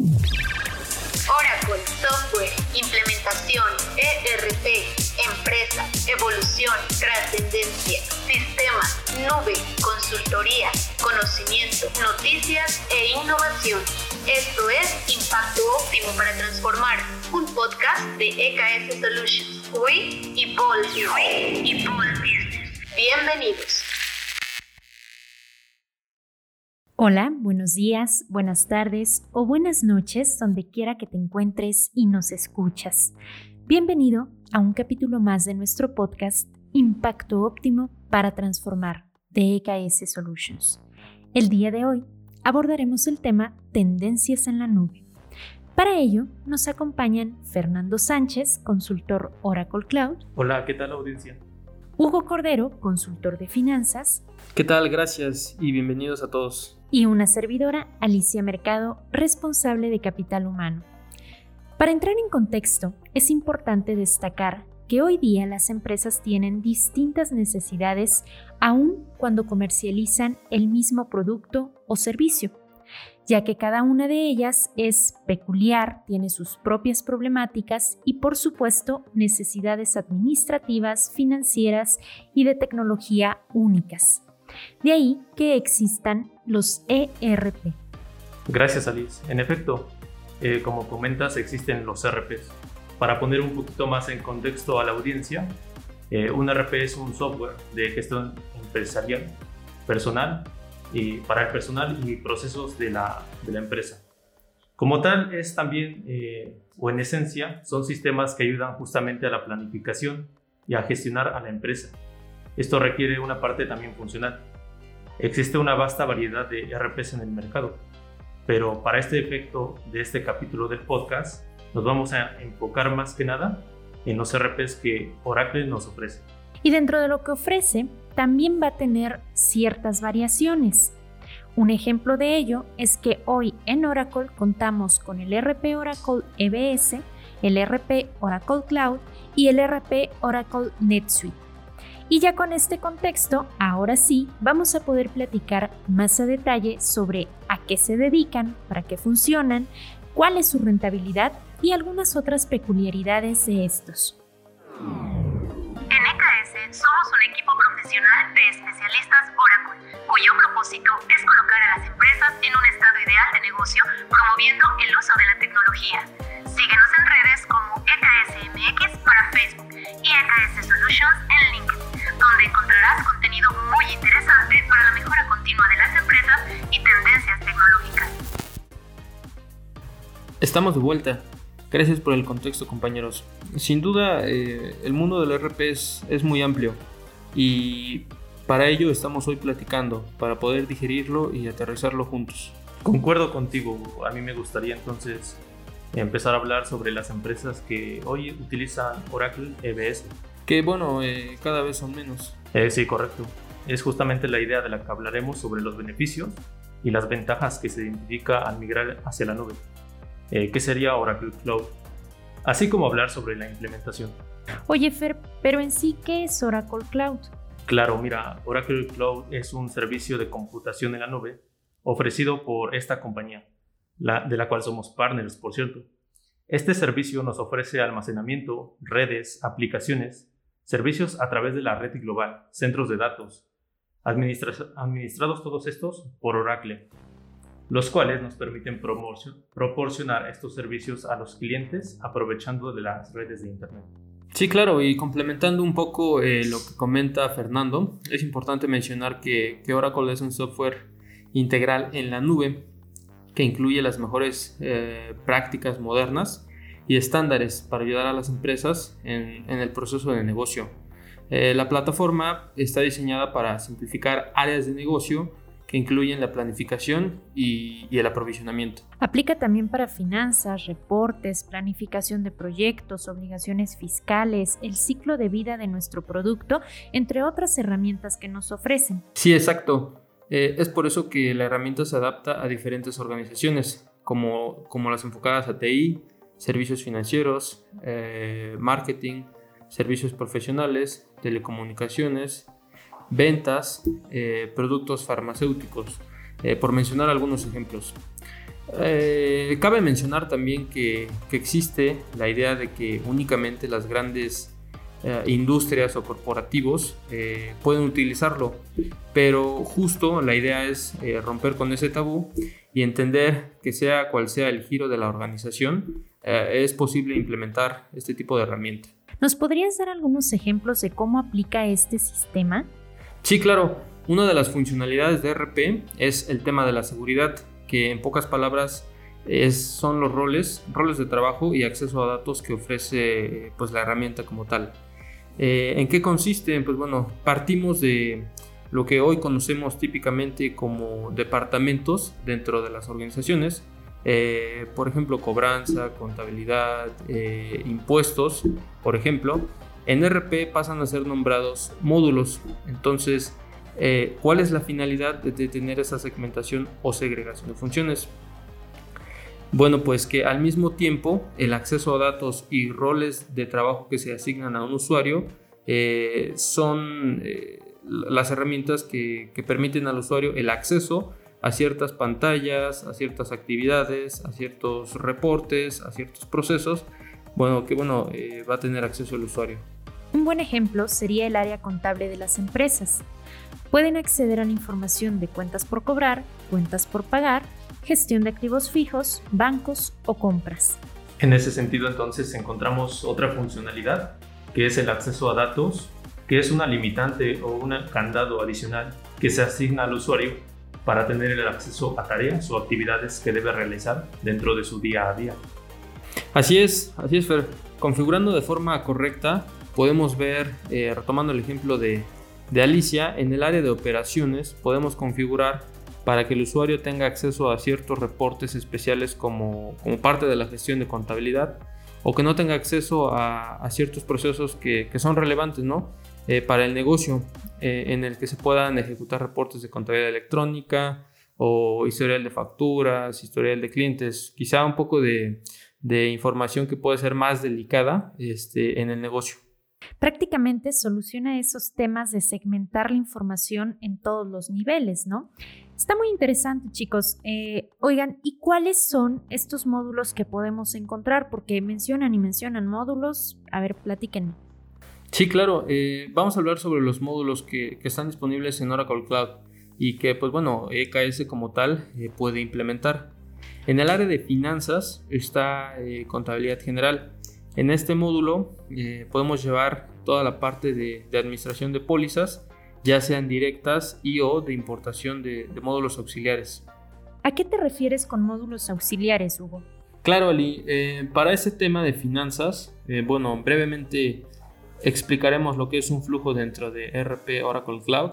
Oracle, software, implementación, ERP, empresa, evolución, trascendencia, sistemas, nube, consultoría, conocimiento, noticias e innovación. Esto es Impacto Óptimo para Transformar, un podcast de EKS Solutions. We Evolve Business. Bienvenidos. Hola, buenos días, buenas tardes o buenas noches donde quiera que te encuentres y nos escuchas. Bienvenido a un capítulo más de nuestro podcast Impacto Óptimo para Transformar de EKS Solutions. El día de hoy abordaremos el tema Tendencias en la nube. Para ello nos acompañan Fernando Sánchez, consultor Oracle Cloud. Hola, ¿qué tal audiencia? Hugo Cordero, consultor de finanzas. ¿Qué tal? Gracias y bienvenidos a todos. Y una servidora, Alicia Mercado, responsable de capital humano. Para entrar en contexto, es importante destacar que hoy día las empresas tienen distintas necesidades aun cuando comercializan el mismo producto o servicio, ya que cada una de ellas es peculiar, tiene sus propias problemáticas y por supuesto necesidades administrativas, financieras y de tecnología únicas. De ahí que existan los ERP. Gracias Alice. En efecto, eh, como comentas, existen los ERPs para poner un poquito más en contexto a la audiencia, eh, un RP es un software de gestión empresarial, personal, y para el personal y procesos de la, de la empresa. Como tal, es también, eh, o en esencia, son sistemas que ayudan justamente a la planificación y a gestionar a la empresa. Esto requiere una parte también funcional. Existe una vasta variedad de RPs en el mercado, pero para este efecto de este capítulo del podcast, nos vamos a enfocar más que nada en los RPs que Oracle nos ofrece. Y dentro de lo que ofrece, también va a tener ciertas variaciones. Un ejemplo de ello es que hoy en Oracle contamos con el RP Oracle EBS, el RP Oracle Cloud y el RP Oracle NetSuite. Y ya con este contexto, ahora sí, vamos a poder platicar más a detalle sobre a qué se dedican, para qué funcionan, cuál es su rentabilidad y algunas otras peculiaridades de estos. En EKS somos un equipo profesional de especialistas Oracle, cuyo propósito es colocar a las empresas en un estado ideal de negocio promoviendo el uso de la tecnología. Síguenos en redes como EKSMX para Facebook y EKS Solutions en LinkedIn, donde encontrarás contenido muy interesante para la mejora continua de las empresas y tendencias tecnológicas. Estamos de vuelta. Gracias por el contexto, compañeros. Sin duda, eh, el mundo del RP es, es muy amplio y para ello estamos hoy platicando, para poder digerirlo y aterrizarlo juntos. Concuerdo contigo, a mí me gustaría entonces empezar a hablar sobre las empresas que hoy utilizan Oracle EBS. Que bueno, eh, cada vez son menos. Eh, sí, correcto. Es justamente la idea de la que hablaremos sobre los beneficios y las ventajas que se identifica al migrar hacia la nube. Eh, ¿Qué sería Oracle Cloud, así como hablar sobre la implementación. Oye, Fer, pero en sí, ¿qué es Oracle Cloud? Claro, mira, Oracle Cloud es un servicio de computación en la nube ofrecido por esta compañía, la, de la cual somos partners, por cierto. Este servicio nos ofrece almacenamiento, redes, aplicaciones, servicios a través de la red global, centros de datos, administrados todos estos por Oracle los cuales nos permiten proporcionar estos servicios a los clientes aprovechando de las redes de Internet. Sí, claro, y complementando un poco eh, lo que comenta Fernando, es importante mencionar que, Oracle es un software integral en la nube que incluye las mejores eh, prácticas modernas y estándares para ayudar a las empresas en, el proceso de negocio. Eh, la plataforma está diseñada para simplificar áreas de negocio que incluyen la planificación y, el aprovisionamiento. Aplica también para finanzas, reportes, planificación de proyectos, obligaciones fiscales, el ciclo de vida de nuestro producto, entre otras herramientas que nos ofrecen. Sí, exacto. Eh, es por eso que la herramienta se adapta a diferentes organizaciones, como, como las enfocadas a TI, servicios financieros, eh, marketing, servicios profesionales, telecomunicaciones, ventas, eh, productos farmacéuticos, eh, por mencionar algunos ejemplos. Cabe mencionar también que, existe la idea de que únicamente las grandes industrias o corporativos pueden utilizarlo, pero justo la idea es romper con ese tabú y entender que sea cual sea el giro de la organización, es posible implementar este tipo de herramienta. ¿Nos podrías dar algunos ejemplos de cómo aplica este sistema? Sí, claro. Una de las funcionalidades de RP es el tema de la seguridad que en pocas palabras es, son los roles, roles de trabajo y acceso a datos que ofrece pues, la herramienta como tal. Eh, ¿En qué consiste? Pues bueno, partimos de lo que hoy conocemos típicamente como departamentos dentro de las organizaciones, eh, por ejemplo, cobranza, contabilidad, eh, impuestos, por ejemplo. En RP pasan a ser nombrados módulos. Entonces, eh, ¿Cuál es la finalidad de, tener esa segmentación o segregación de funciones? Bueno, pues que al mismo tiempo el acceso a datos y roles de trabajo que se asignan a un usuario son las herramientas que, permiten al usuario el acceso a ciertas pantallas, a ciertas actividades, a ciertos reportes, a ciertos procesos, bueno, que bueno, va a tener acceso el usuario. Un buen ejemplo sería el área contable de las empresas. Pueden acceder a la información de cuentas por cobrar, cuentas por pagar, gestión de activos fijos, bancos o compras. En ese sentido entonces encontramos otra funcionalidad que es el acceso a datos, que es una limitante o un candado adicional que se asigna al usuario para tener el acceso a tareas o actividades que debe realizar dentro de su día a día. Así es, así es, Fer. Configurando de forma correcta, podemos ver, eh, retomando el ejemplo de, de Alicia, en el área de operaciones podemos configurar para que el usuario tenga acceso a ciertos reportes especiales como, parte de la gestión de contabilidad o que no tenga acceso a, ciertos procesos que, son relevantes ¿no? Eh, para el negocio eh, en el que se puedan ejecutar reportes de contabilidad electrónica o historial de facturas, historial de clientes, quizá un poco de, información que puede ser más delicada este, en el negocio prácticamente soluciona esos temas de segmentar la información en todos los niveles, ¿no? Está muy interesante, chicos. Eh, oigan, ¿y cuáles son estos módulos que podemos encontrar? Porque mencionan y mencionan módulos. A ver, platíquenme. Sí, claro. Eh, vamos a hablar sobre los módulos que, están disponibles en Oracle Cloud y que, pues bueno, EKS como tal eh, puede implementar. En el área de finanzas está contabilidad general. En este módulo eh, podemos llevar toda la parte de, administración de pólizas, ya sean directas y o de importación de, módulos auxiliares. ¿A qué te refieres con módulos auxiliares, Hugo? Claro, Ali. Eh, para ese tema de finanzas, eh, bueno, brevemente explicaremos lo que es un flujo dentro de RP Oracle Cloud.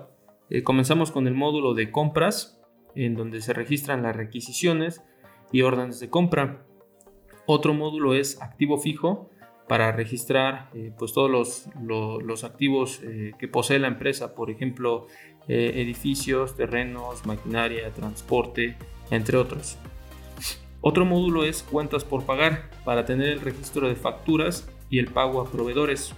comenzamos con el módulo de compras, en donde se registran las requisiciones y órdenes de compra. Otro módulo es activo fijo para registrar eh, pues todos los, activos eh, que posee la empresa, por ejemplo, eh, edificios, terrenos, maquinaria, transporte, entre otros. Otro módulo es cuentas por pagar para tener el registro de facturas y el pago a proveedores.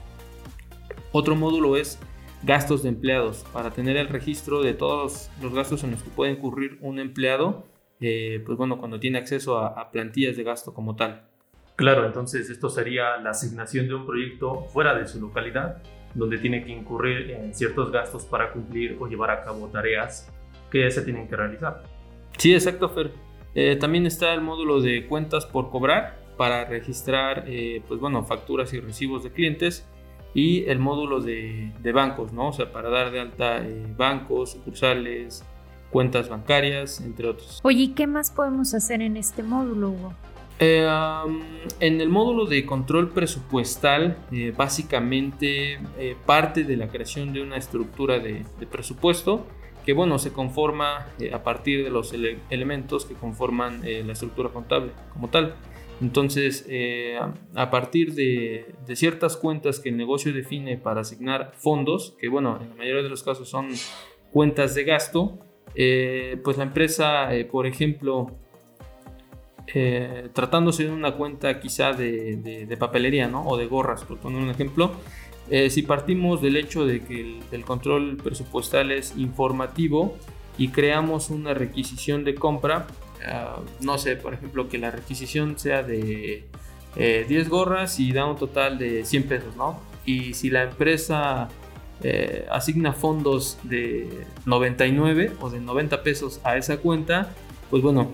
Otro módulo es gastos de empleados para tener el registro de todos los gastos en los que puede incurrir un empleado eh, pues bueno, cuando tiene acceso a, plantillas de gasto como tal. Claro, entonces esto sería la asignación de un proyecto fuera de su localidad, donde tiene que incurrir en ciertos gastos para cumplir o llevar a cabo tareas que se tienen que realizar. Sí, exacto, Fer. Eh, también está el módulo de cuentas por cobrar para registrar, eh, pues bueno, facturas y recibos de clientes y el módulo de, bancos, ¿no? O sea, para dar de alta bancos, sucursales, cuentas bancarias, entre otros. Oye, qué más podemos hacer en este módulo, Hugo? Eh, en el módulo de control presupuestal, eh, básicamente eh, parte de la creación de una estructura de, presupuesto que, bueno, se conforma a partir de los elementos que conforman la estructura contable como tal. Entonces, a partir de, de, ciertas cuentas que el negocio define para asignar fondos, que, bueno, en la mayoría de los casos son cuentas de gasto, eh, pues la empresa, eh, por ejemplo, eh, tratándose de una cuenta quizá de, papelería ¿no? o de gorras, por poner un ejemplo, si partimos del hecho de que el, control presupuestal es informativo y creamos una requisición de compra, ah, no sé, por ejemplo, que la requisición sea de 10 eh, gorras y da un total de 100 pesos, ¿no? Y si la empresa eh, asigna fondos de 99 o de 90 pesos a esa cuenta, pues bueno,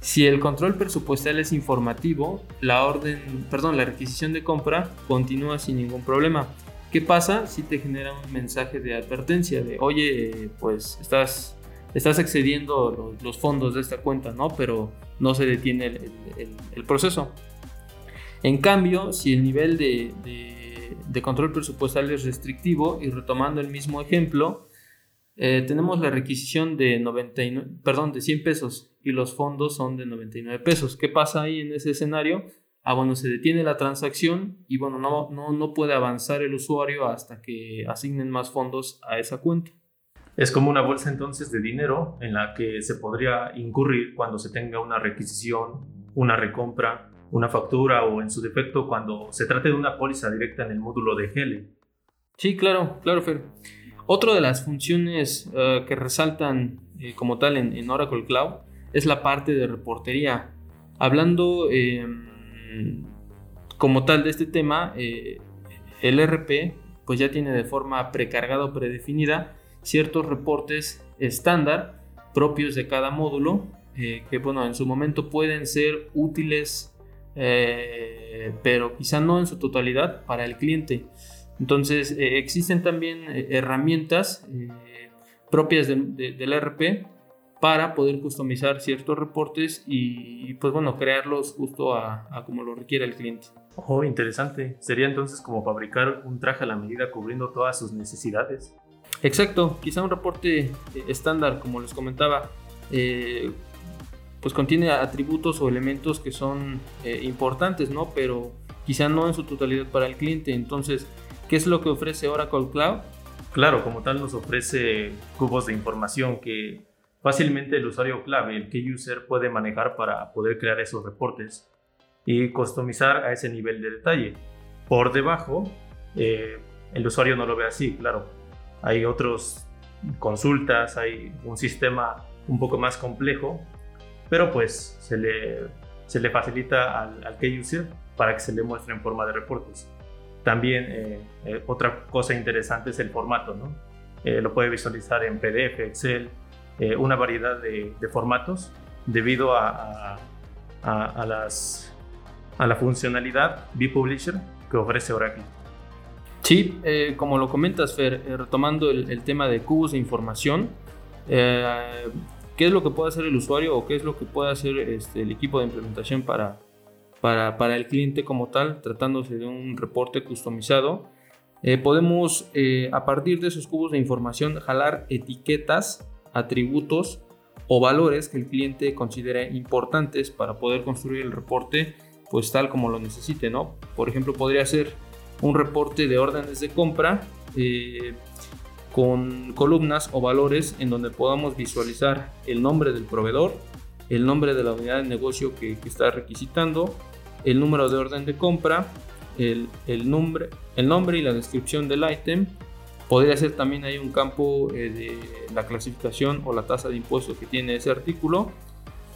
si el control presupuestal es informativo, la orden, perdón, la requisición de compra continúa sin ningún problema. ¿Qué pasa si te genera un mensaje de advertencia de, oye, pues estás, estás excediendo los, fondos de esta cuenta, ¿no? Pero no se detiene el proceso. En cambio, si el nivel de, control presupuestal es restrictivo, y retomando el mismo ejemplo, eh, tenemos la requisición de, 99, perdón, de 100 pesos y los fondos son de 99 pesos. ¿Qué pasa ahí en ese escenario? Ah, bueno, se detiene la transacción y bueno, no, no, no puede avanzar el usuario hasta que asignen más fondos a esa cuenta. Es como una bolsa entonces de dinero en la que se podría incurrir cuando se tenga una requisición, una recompra una factura o en su defecto cuando se trate de una póliza directa en el módulo de GL. Sí, claro, claro, Fer. Otra de las funciones eh, que resaltan eh, como tal en, Oracle Cloud es la parte de reportería. Hablando em, como tal de este tema, eh, el RP pues ya tiene de forma precargada o predefinida ciertos reportes estándar propios de cada módulo que bueno en su momento pueden ser útiles eh, pero quizá no en su totalidad para el cliente. Entonces eh, existen también eh, herramientas propias del ERP para poder customizar ciertos reportes y, pues bueno, crearlos justo a, como lo requiere el cliente. Oh, interesante. Sería entonces como fabricar un traje a la medida cubriendo todas sus necesidades. Exacto, quizá un reporte estándar, como les comentaba, pues contiene atributos o elementos que son eh, importantes, ¿no? Pero quizá no en su totalidad para el cliente. Entonces, ¿qué es lo que ofrece Oracle Cloud? Claro, como tal nos ofrece cubos de información que fácilmente el usuario clave, el key user, puede manejar para poder crear esos reportes y customizar a ese nivel de detalle. Por debajo, eh, el usuario no lo ve así, claro. Hay otras consultas, hay un sistema un poco más complejo pero pues se le, se le facilita al, al key user para que se le muestre en forma de reportes. También eh, eh, otra cosa interesante es el formato, ¿no? Eh, lo puede visualizar en PDF, Excel, una variedad de, formatos debido a, a, las, a la funcionalidad B-Publisher que ofrece Oracle. Sí, como lo comentas, Fer, retomando el, el, tema de cubos de información, qué es lo que puede hacer el usuario o qué es lo que puede hacer este, el equipo de implementación para, para, el cliente como tal, tratándose de un reporte customizado. Eh, podemos, eh, a partir de esos cubos de información, jalar etiquetas, atributos o valores que el cliente considere importantes para poder construir el reporte pues tal como lo necesite, ¿no? Por ejemplo, podría ser un reporte de órdenes de compra eh, con columnas o valores en donde podamos visualizar el nombre del proveedor, el nombre de la unidad de negocio que, está requisitando, el número de orden de compra, el, nombre, el nombre y la descripción del ítem. Podría ser también ahí un campo eh, de la clasificación o la tasa de impuesto que tiene ese artículo,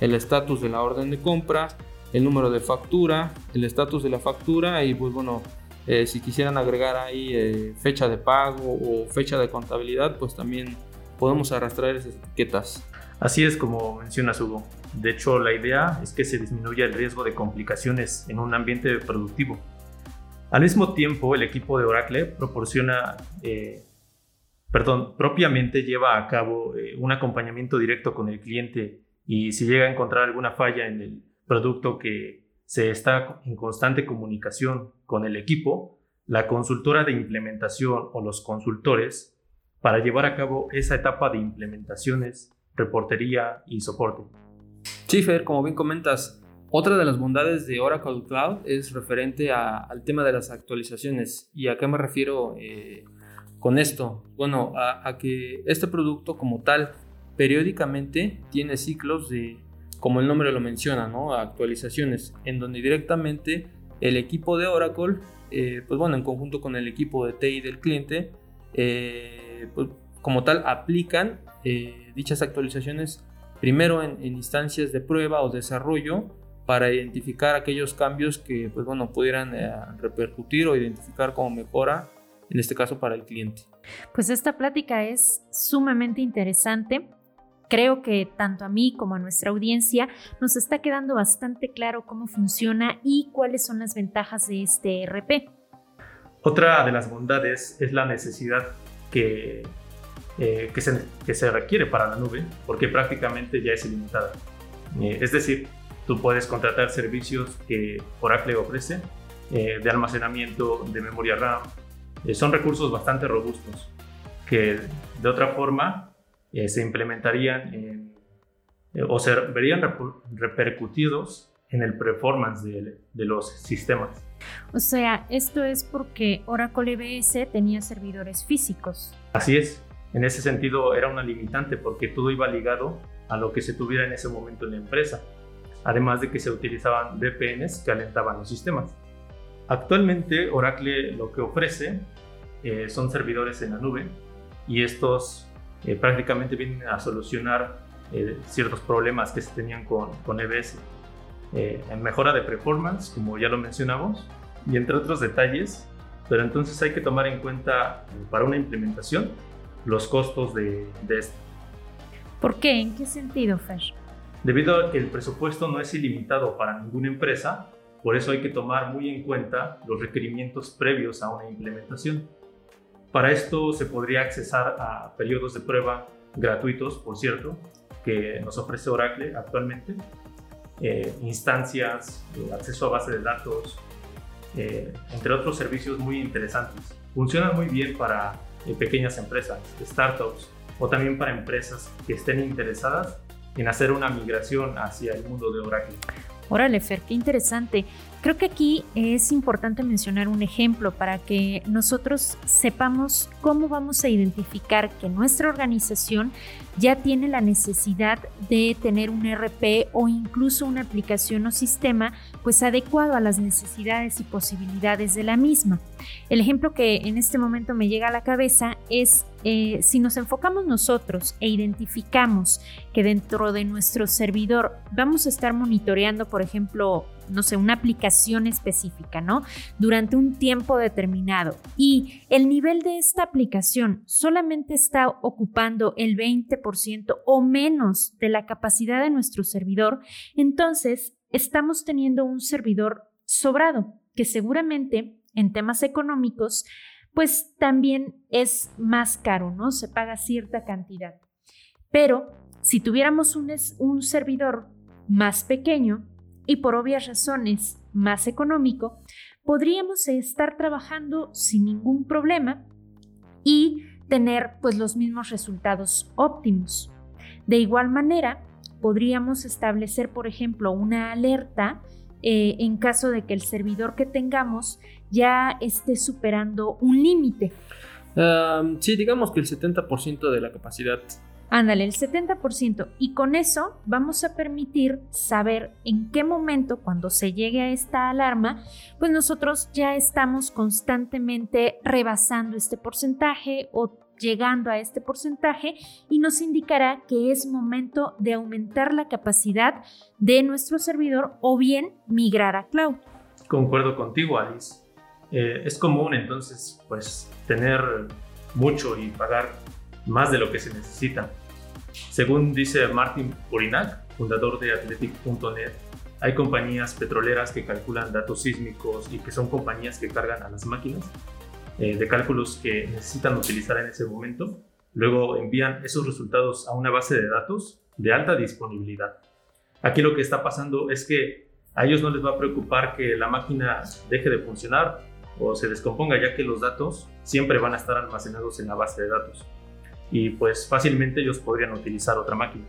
el estatus de la orden de compra, el número de factura, el estatus de la factura y pues bueno, eh, si quisieran agregar ahí eh, fecha de pago o fecha de contabilidad, pues también podemos arrastrar esas etiquetas. Así es como mencionas Hugo. De hecho, la idea es que se disminuya el riesgo de complicaciones en un ambiente productivo. Al mismo tiempo, el equipo de Oracle proporciona, eh, perdón, propiamente lleva a cabo un acompañamiento directo con el cliente y si llega a encontrar alguna falla en el producto que se está en constante comunicación con el equipo, la consultora de implementación o los consultores para llevar a cabo esa etapa de implementaciones, reportería y soporte. Sí, Fer, como bien comentas, otra de las bondades de Oracle Cloud es referente al tema de las actualizaciones. ¿Y a qué me refiero eh, con esto? Bueno, a que este producto como tal periódicamente tiene ciclos de como el nombre lo menciona, ¿no? actualizaciones, en donde directamente el equipo de Oracle, eh, pues bueno, en conjunto con el equipo de TI del cliente, eh, pues como tal aplican eh, dichas actualizaciones primero en, instancias de prueba o desarrollo para identificar aquellos cambios que pues bueno pudieran eh, repercutir o identificar como mejora en este caso para el cliente. Pues esta plática es sumamente interesante. Creo que tanto a mí como a nuestra audiencia nos está quedando bastante claro cómo funciona y cuáles son las ventajas de este RP. Otra de las bondades es la necesidad que, eh, que, se, que, se, requiere para la nube, porque prácticamente ya es ilimitada. Eh, es decir, tú puedes contratar servicios que Oracle ofrece eh, de almacenamiento de memoria RAM. son recursos bastante robustos que de otra forma se implementarían o se verían repercutidos en el performance de, de los sistemas. O sea, esto es porque Oracle EBS tenía servidores físicos. Así es. En ese sentido era una limitante porque todo iba ligado a lo que se tuviera en ese momento en la empresa, además de que se utilizaban VPNs que alentaban los sistemas. Actualmente Oracle lo que ofrece eh, son servidores en la nube y estos eh, prácticamente vienen a solucionar eh, ciertos problemas que se tenían con, con EBS. en mejora de performance, como ya lo mencionamos, y entre otros detalles, pero entonces hay que tomar en cuenta para una implementación los costos de, esto. ¿Por qué? ¿En qué sentido, Fer? Debido a que el presupuesto no es ilimitado para ninguna empresa, por eso hay que tomar muy en cuenta los requerimientos previos a una implementación. Para esto se podría accesar a periodos de prueba gratuitos, por cierto, que nos ofrece Oracle actualmente, eh, instancias, eh, acceso a base de datos, eh, entre otros servicios muy interesantes. Funcionan muy bien para eh, pequeñas empresas, startups o también para empresas que estén interesadas en hacer una migración hacia el mundo de Oracle. Órale, Fer, qué interesante. Creo que aquí es importante mencionar un ejemplo para que nosotros sepamos cómo vamos a identificar que nuestra organización ya tiene la necesidad de tener un RP o incluso una aplicación o sistema pues adecuado a las necesidades y posibilidades de la misma. El ejemplo que en este momento me llega a la cabeza es eh, si nos enfocamos nosotros e identificamos que dentro de nuestro servidor vamos a estar monitoreando, por ejemplo, no sé, una aplicación específica, ¿no? Durante un tiempo determinado y el nivel de esta aplicación solamente está ocupando el 20% o menos de la capacidad de nuestro servidor, entonces estamos teniendo un servidor sobrado que seguramente en temas económicos pues también es más caro, ¿no? Se paga cierta cantidad. Pero si tuviéramos un, servidor más pequeño, y por obvias razones más económico, podríamos estar trabajando sin ningún problema y tener pues los mismos resultados óptimos. De igual manera, podríamos establecer, por ejemplo, una alerta eh, en caso de que el servidor que tengamos ya esté superando un límite. sí, digamos que el 70% de la capacidad Ándale, el 70%. Y con eso vamos a permitir saber en qué momento, cuando se llegue a esta alarma, pues nosotros ya estamos constantemente rebasando este porcentaje o llegando a este porcentaje y nos indicará que es momento de aumentar la capacidad de nuestro servidor o bien migrar a cloud. Concuerdo contigo, Alice. Eh, es común entonces pues tener mucho y pagar más de lo que se necesita. Según dice Martin Purinac, fundador de Athletic.net, hay compañías petroleras que calculan datos sísmicos y que son compañías que cargan a las máquinas eh, de cálculos que necesitan utilizar en ese momento. Luego envían esos resultados a una base de datos de alta disponibilidad. Aquí lo que está pasando es que a ellos no les va a preocupar que la máquina deje de funcionar o se descomponga, ya que los datos siempre van a estar almacenados en la base de datos y pues fácilmente ellos podrían utilizar otra máquina.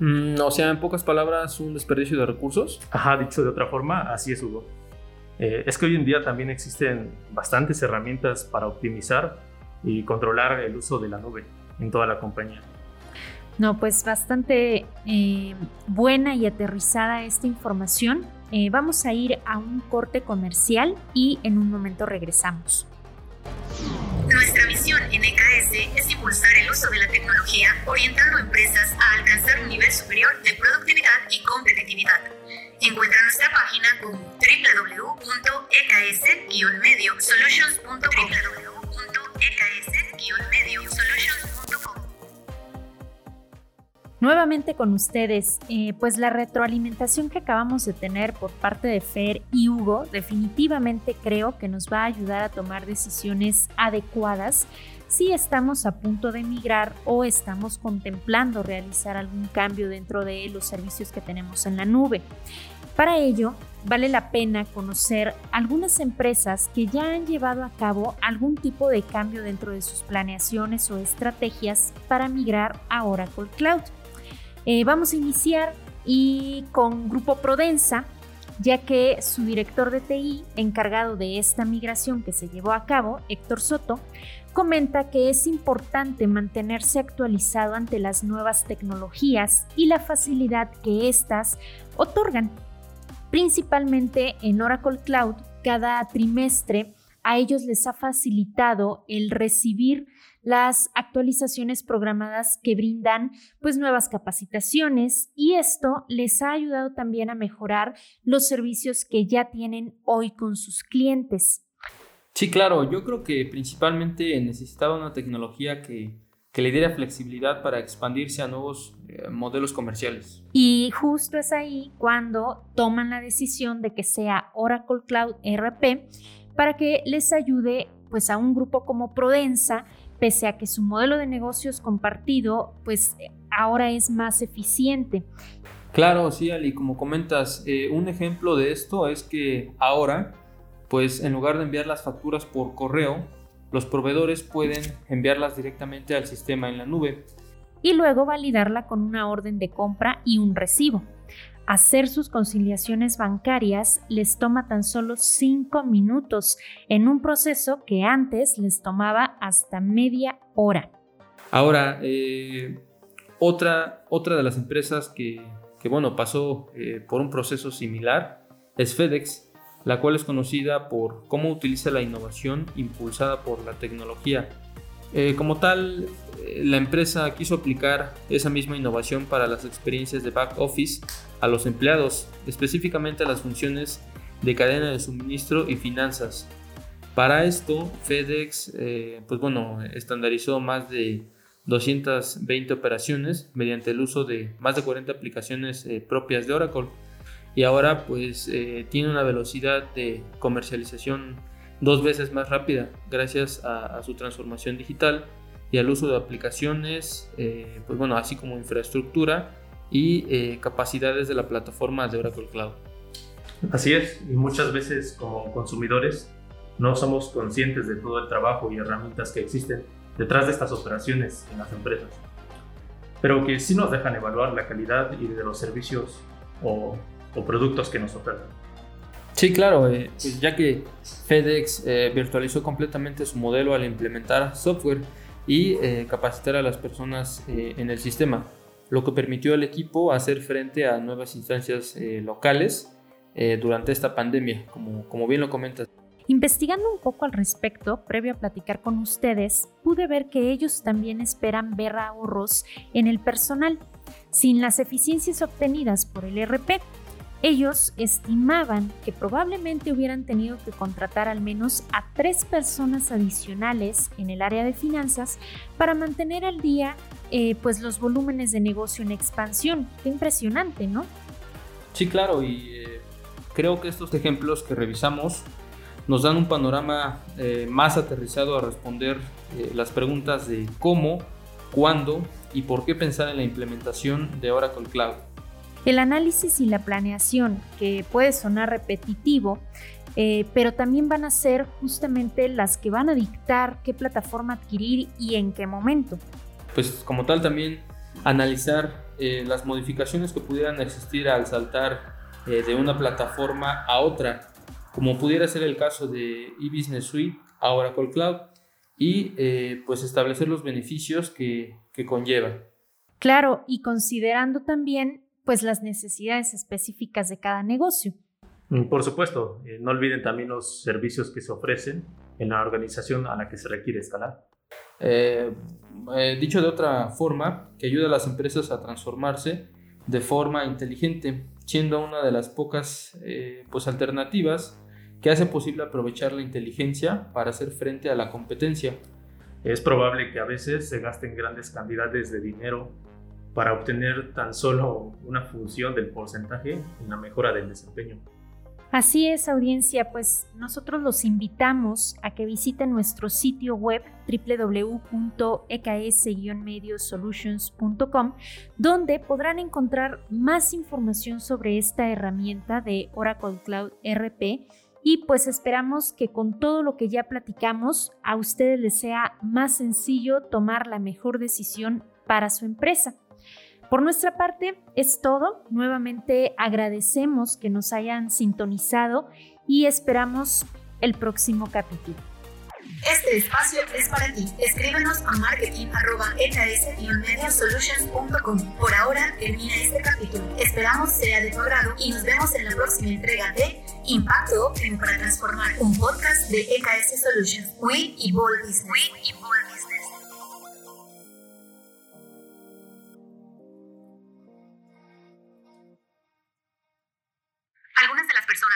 Mm, o sea, en pocas palabras, un desperdicio de recursos. Ajá, dicho de otra forma, así es Hugo. Eh, es que hoy en día también existen bastantes herramientas para optimizar y controlar el uso de la nube en toda la compañía. No, pues bastante eh, buena y aterrizada esta información. Eh, vamos a ir a un corte comercial y en un momento regresamos. Nuestra misión en EKS es impulsar el uso de la tecnología, orientando empresas a alcanzar un nivel superior de productividad y competitividad. Encuentra nuestra página como www.eks-mediosolutions.com. Nuevamente con ustedes, eh, pues la retroalimentación que acabamos de tener por parte de Fer y Hugo definitivamente creo que nos va a ayudar a tomar decisiones adecuadas si estamos a punto de migrar o estamos contemplando realizar algún cambio dentro de los servicios que tenemos en la nube. Para ello, vale la pena conocer algunas empresas que ya han llevado a cabo algún tipo de cambio dentro de sus planeaciones o estrategias para migrar a Oracle Cloud. Eh, vamos a iniciar y con Grupo Prodensa, ya que su director de TI encargado de esta migración que se llevó a cabo, Héctor Soto, comenta que es importante mantenerse actualizado ante las nuevas tecnologías y la facilidad que éstas otorgan. Principalmente en Oracle Cloud, cada trimestre a ellos les ha facilitado el recibir las actualizaciones programadas que brindan pues nuevas capacitaciones y esto les ha ayudado también a mejorar los servicios que ya tienen hoy con sus clientes. Sí, claro, yo creo que principalmente necesitaba una tecnología que, que le diera flexibilidad para expandirse a nuevos eh, modelos comerciales. Y justo es ahí cuando toman la decisión de que sea Oracle Cloud RP para que les ayude pues a un grupo como Prodensa pese a que su modelo de negocios compartido pues ahora es más eficiente. Claro, sí, Ali, como comentas, eh, un ejemplo de esto es que ahora, pues en lugar de enviar las facturas por correo, los proveedores pueden enviarlas directamente al sistema en la nube. Y luego validarla con una orden de compra y un recibo. Hacer sus conciliaciones bancarias les toma tan solo 5 minutos en un proceso que antes les tomaba hasta media hora. Ahora, eh, otra, otra de las empresas que, bueno, pasó eh, por un proceso similar es FedEx, la cual es conocida por cómo utiliza la innovación impulsada por la tecnología eh, como tal, eh, la empresa quiso aplicar esa misma innovación para las experiencias de back office a los empleados, específicamente a las funciones de cadena de suministro y finanzas. Para esto, FedEx eh, pues bueno, estandarizó más de 220 operaciones mediante el uso de más de 40 aplicaciones propias de Oracle y ahora pues tiene una velocidad de comercialización dos veces más rápida gracias a, su transformación digital y al uso de aplicaciones, eh, pues bueno, así como infraestructura y eh, capacidades de la plataforma de Oracle Cloud. Así es, y muchas veces como consumidores no somos conscientes de todo el trabajo y herramientas que existen detrás de estas operaciones en las empresas, pero que sí nos dejan evaluar la calidad y de los servicios o, o productos que nos ofertan. Sí, claro, eh, pues ya que FedEx eh, virtualizó completamente su modelo al implementar software y eh, capacitar a las personas en el sistema, lo que permitió al equipo hacer frente a nuevas instancias locales durante esta pandemia, como, como bien lo comentas. Investigando un poco al respecto, previo a platicar con ustedes, pude ver que ellos también esperan ver ahorros en el personal, sin las eficiencias obtenidas por el RP ellos estimaban que probablemente hubieran tenido que contratar al menos a tres personas adicionales en el área de finanzas para mantener al día eh, pues los volúmenes de negocio en expansión. Qué impresionante, ¿no? Sí, claro, y eh, creo que estos ejemplos que revisamos nos dan un panorama eh, más aterrizado a responder las preguntas de cómo, cuándo y por qué pensar en la implementación de Oracle Cloud. El análisis y la planeación, que puede sonar repetitivo, eh, pero también van a ser justamente las que van a dictar qué plataforma adquirir y en qué momento. Pues como tal también analizar eh, las modificaciones que pudieran existir al saltar eh, de una plataforma a otra, como pudiera ser el caso de eBusiness Suite a Oracle Cloud, y pues establecer los beneficios que, que conlleva. Claro, y considerando también pues las necesidades específicas de cada negocio. Mm, por supuesto, eh, no olviden también los servicios que se ofrecen en la organización a la que se requiere escalar. Eh, eh, dicho de otra forma, que ayuda a las empresas a transformarse de forma inteligente, siendo una de las pocas eh, pues, alternativas que hace posible aprovechar la inteligencia para hacer frente a la competencia. Es probable que a veces se gasten grandes cantidades de dinero para obtener tan solo una función del porcentaje en la mejora del desempeño. Así es, audiencia, pues nosotros los invitamos a que visiten nuestro sitio web www.eks-mediosolutions.com, donde podrán encontrar más información sobre esta herramienta de Oracle Cloud RP y pues esperamos que con todo lo que ya platicamos a ustedes les sea más sencillo tomar la mejor decisión para su empresa. Por nuestra parte es todo. Nuevamente agradecemos que nos hayan sintonizado y esperamos el próximo capítulo. Este espacio es para ti. Escríbenos a marketing.eks-mediasolutions.com. Por ahora termina este capítulo. Esperamos sea de tu agrado y nos vemos en la próxima entrega de Impacto Óptimo para Transformar, un podcast de EKS Solutions. We Evolve Business. We Evolve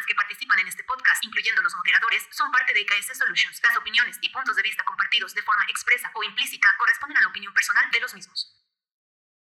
que participan en este podcast, incluyendo los moderadores, son parte de IKS Solutions. Las opiniones y puntos de vista compartidos de forma expresa o implícita corresponden a la opinión personal de los mismos.